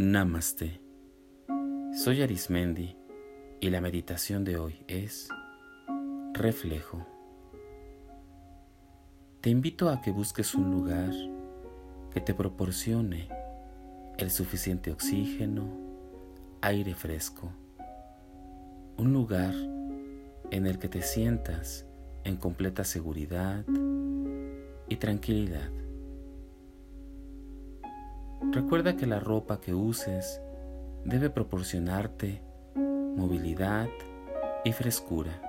Namaste. Soy Arismendi y la meditación de hoy es reflejo. Te invito a que busques un lugar que te proporcione el suficiente oxígeno, aire fresco, un lugar en el que te sientas en completa seguridad y tranquilidad. Recuerda que la ropa que uses debe proporcionarte movilidad y frescura.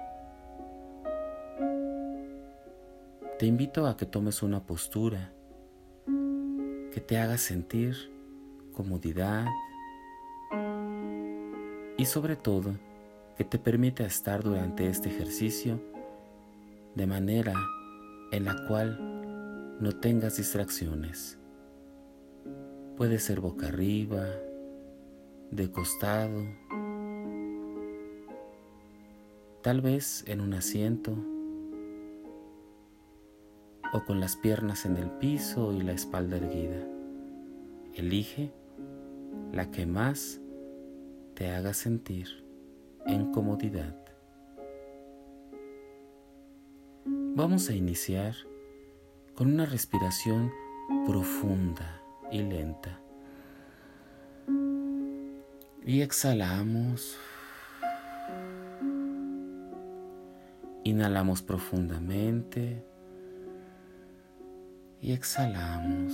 Te invito a que tomes una postura que te haga sentir comodidad y sobre todo que te permita estar durante este ejercicio de manera en la cual no tengas distracciones. Puede ser boca arriba, de costado, tal vez en un asiento o con las piernas en el piso y la espalda erguida. Elige la que más te haga sentir en comodidad. Vamos a iniciar con una respiración profunda y lenta. Y exhalamos. Inhalamos profundamente y exhalamos.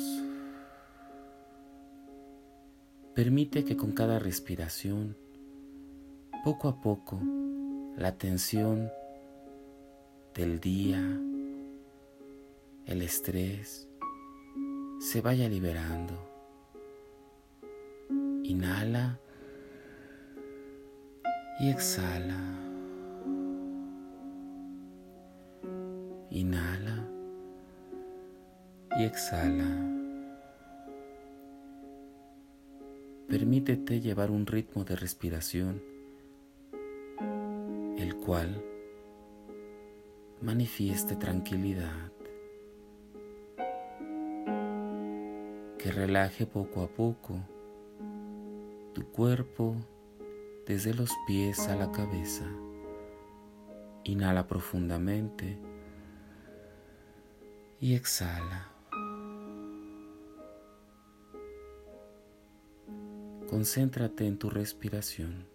Permite que con cada respiración, poco a poco, la tensión del día, el estrés, se vaya liberando. Inhala y exhala. Inhala y exhala. Permítete llevar un ritmo de respiración, el cual manifieste tranquilidad. Que relaje poco a poco tu cuerpo desde los pies a la cabeza. Inhala profundamente y exhala. Concéntrate en tu respiración.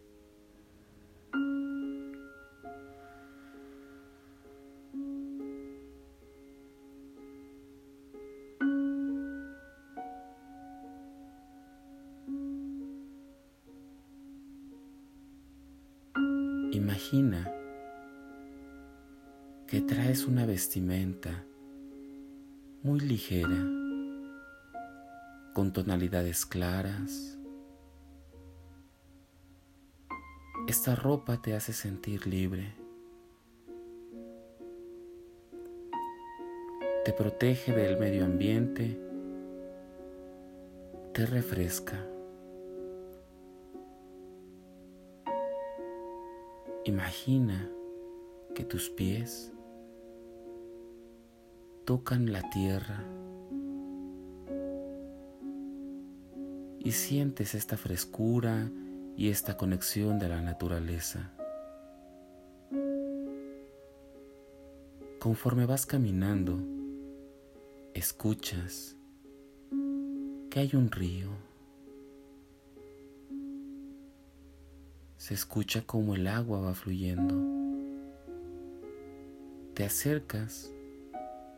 Que traes una vestimenta muy ligera, con tonalidades claras. Esta ropa te hace sentir libre. Te protege del medio ambiente, te refresca. Imagina que tus pies tocan la tierra y sientes esta frescura y esta conexión de la naturaleza. Conforme vas caminando, escuchas que hay un río. Se escucha como el agua va fluyendo. Te acercas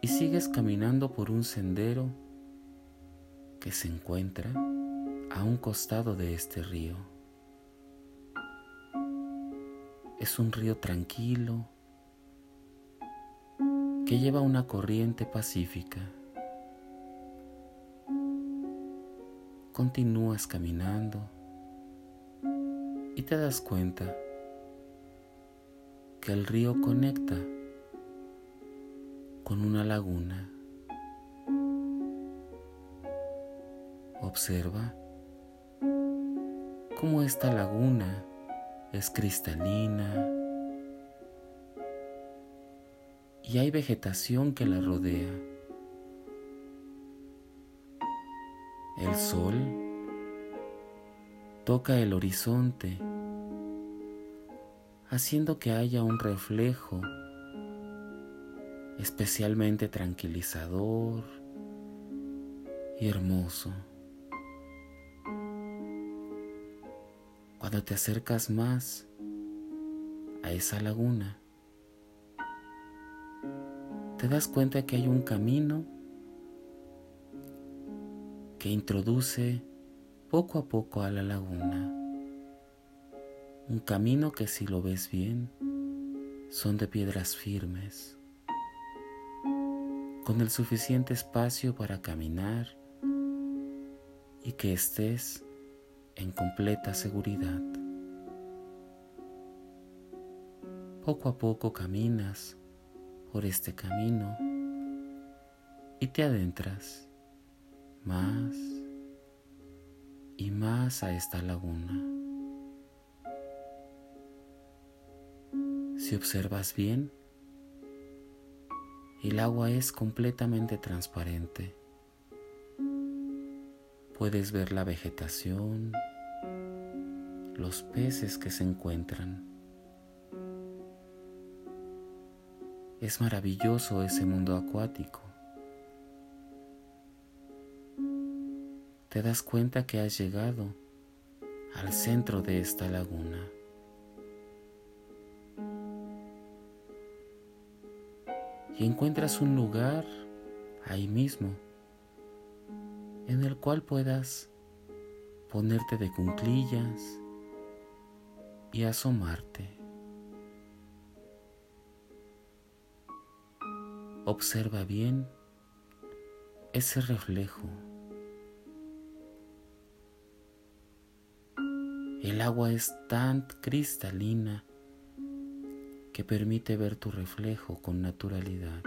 y sigues caminando por un sendero que se encuentra a un costado de este río. Es un río tranquilo que lleva una corriente pacífica. Continúas caminando y te das cuenta que el río conecta con una laguna. Observa cómo esta laguna es cristalina y hay vegetación que la rodea. El sol toca el horizonte, haciendo que haya un reflejo especialmente tranquilizador y hermoso. Cuando te acercas más a esa laguna, te das cuenta que hay un camino que introduce poco a poco a la laguna. Un camino que si lo ves bien son de piedras firmes, con el suficiente espacio para caminar y que estés en completa seguridad. Poco a poco caminas por este camino y te adentras más y más a esta laguna. Si observas bien, el agua es completamente transparente. Puedes ver la vegetación, los peces que se encuentran. Es maravilloso ese mundo acuático. Te das cuenta que has llegado al centro de esta laguna. Encuentras un lugar ahí mismo en el cual puedas ponerte de cunclillas y asomarte. Observa bien ese reflejo. El agua es tan cristalina que permite ver tu reflejo con naturalidad.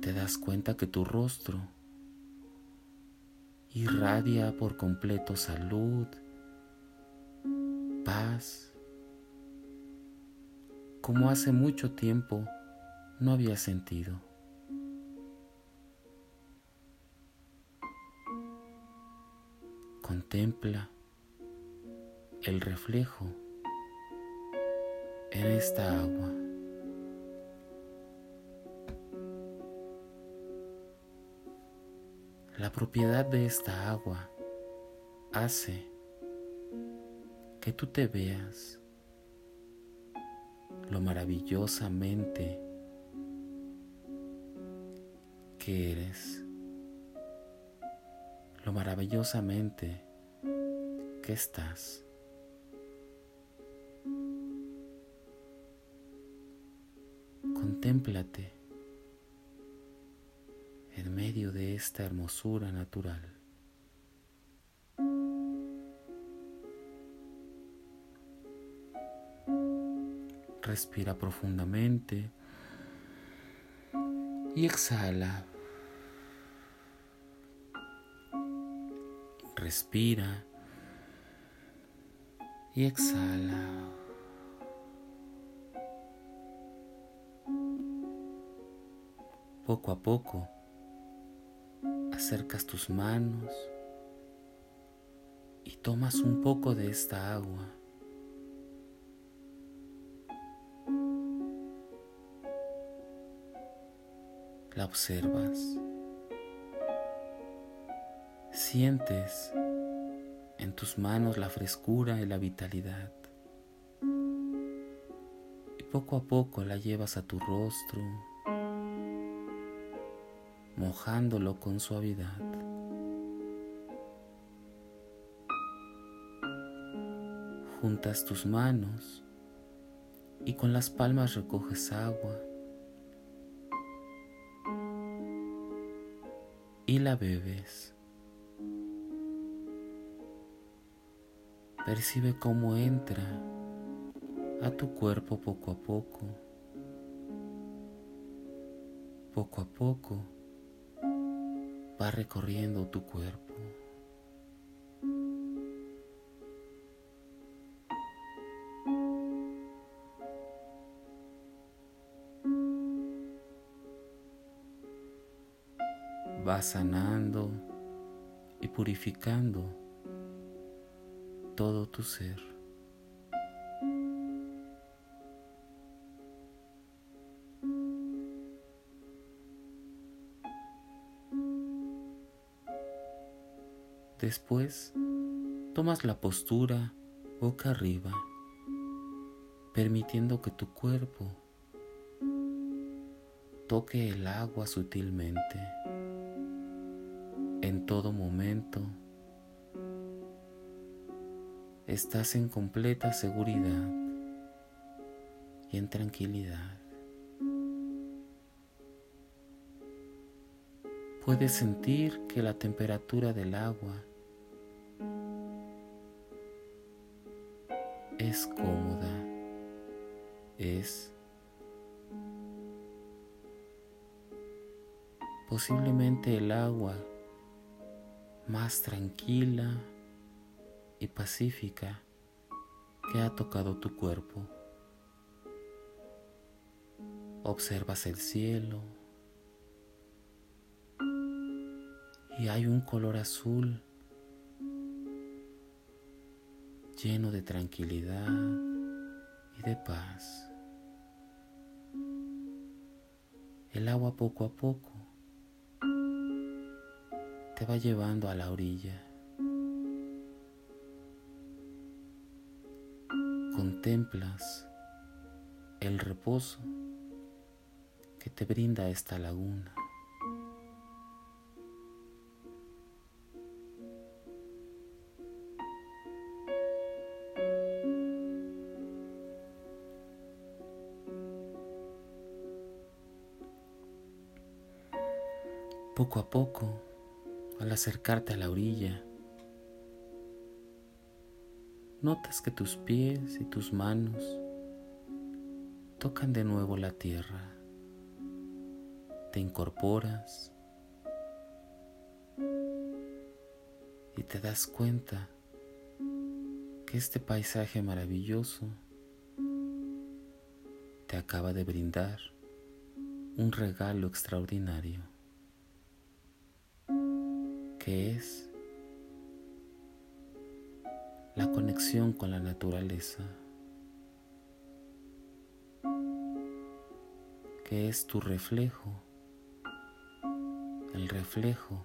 te das cuenta que tu rostro irradia por completo salud, paz, como hace mucho tiempo no había sentido. Contempla el reflejo en esta agua. La propiedad de esta agua hace que tú te veas lo maravillosamente que eres, lo maravillosamente que estás. Contémplate en medio de esta hermosura natural. Respira profundamente y exhala. Respira y exhala. Poco a poco acercas tus manos y tomas un poco de esta agua. La observas. Sientes en tus manos la frescura y la vitalidad. Y poco a poco la llevas a tu rostro, mojándolo con suavidad. Juntas tus manos y con las palmas recoges agua y la bebes. Percibe cómo entra a tu cuerpo poco a poco, poco a poco va recorriendo tu cuerpo. Va sanando y purificando todo tu ser. Después, tomas la postura boca arriba, permitiendo que tu cuerpo toque el agua sutilmente. En todo momento estás en completa seguridad y en tranquilidad. Puedes sentir que la temperatura del agua es cómoda, es posiblemente el agua más tranquila y pacífica que ha tocado tu cuerpo. Observas el cielo y hay un color azul lleno de tranquilidad y de paz. El agua poco a poco te va llevando a la orilla. Contemplas el reposo que te brinda esta laguna. Poco a poco, al acercarte a la orilla, notas que tus pies y tus manos tocan de nuevo la tierra. Te incorporas y te das cuenta que este paisaje maravilloso te acaba de brindar un regalo extraordinario que es la conexión con la naturaleza, que es tu reflejo, el reflejo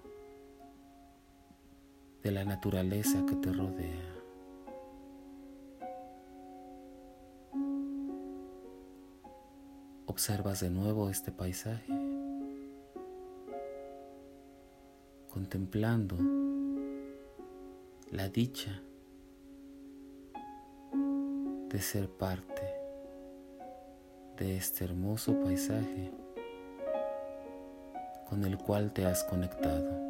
de la naturaleza que te rodea. Observas de nuevo este paisaje. Contemplando la dicha de ser parte de este hermoso paisaje con el cual te has conectado.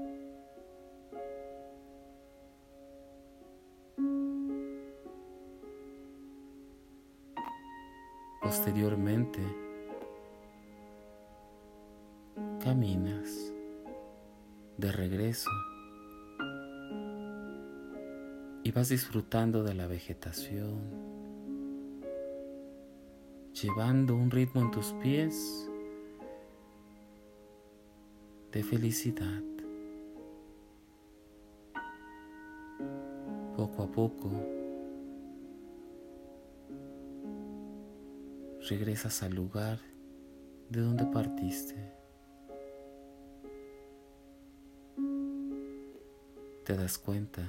Posteriormente, caminas de regreso y vas disfrutando de la vegetación, llevando un ritmo en tus pies de felicidad. Poco a poco regresas al lugar de donde partiste. Te das cuenta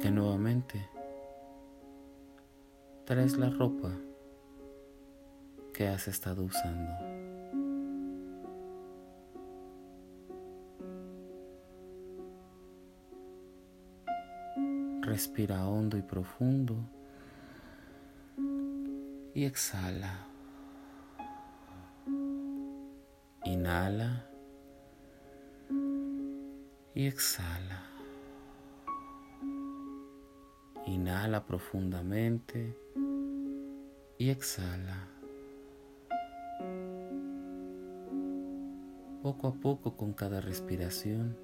que nuevamente traes la ropa que has estado usando. Respira hondo y profundo y exhala. Inhala y exhala. Inhala profundamente y exhala. Poco a poco con cada respiración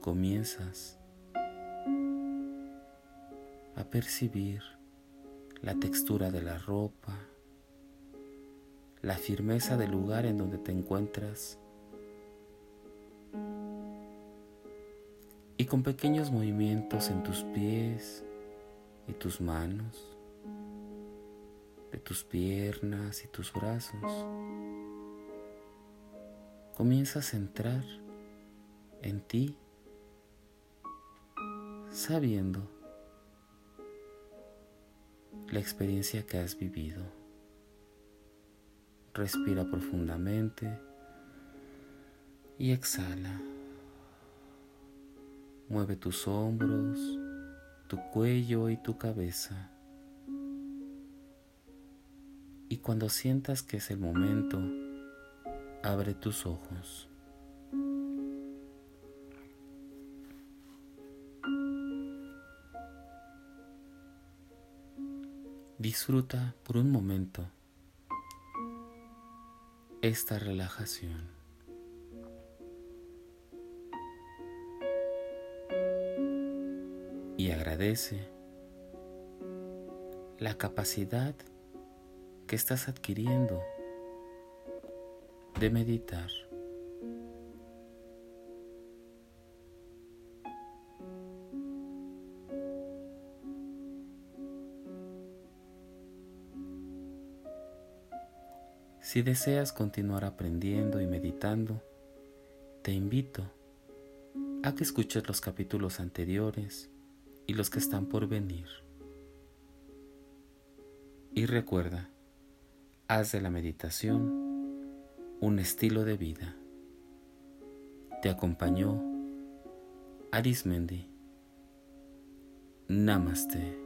comienzas a percibir la textura de la ropa, la firmeza del lugar en donde te encuentras y con pequeños movimientos en tus pies y tus manos, de tus piernas y tus brazos, comienzas a entrar en ti sabiendo la experiencia que has vivido. Respira profundamente y exhala. Mueve tus hombros, tu cuello y tu cabeza. Y cuando sientas que es el momento, abre tus ojos. Disfruta por un momento esta relajación. Y agradece la capacidad que estás adquiriendo de meditar. Si deseas continuar aprendiendo y meditando, te invito a que escuches los capítulos anteriores y los que están por venir. Y recuerda, haz de la meditación un estilo de vida. Te acompañó Arismendi. Namaste.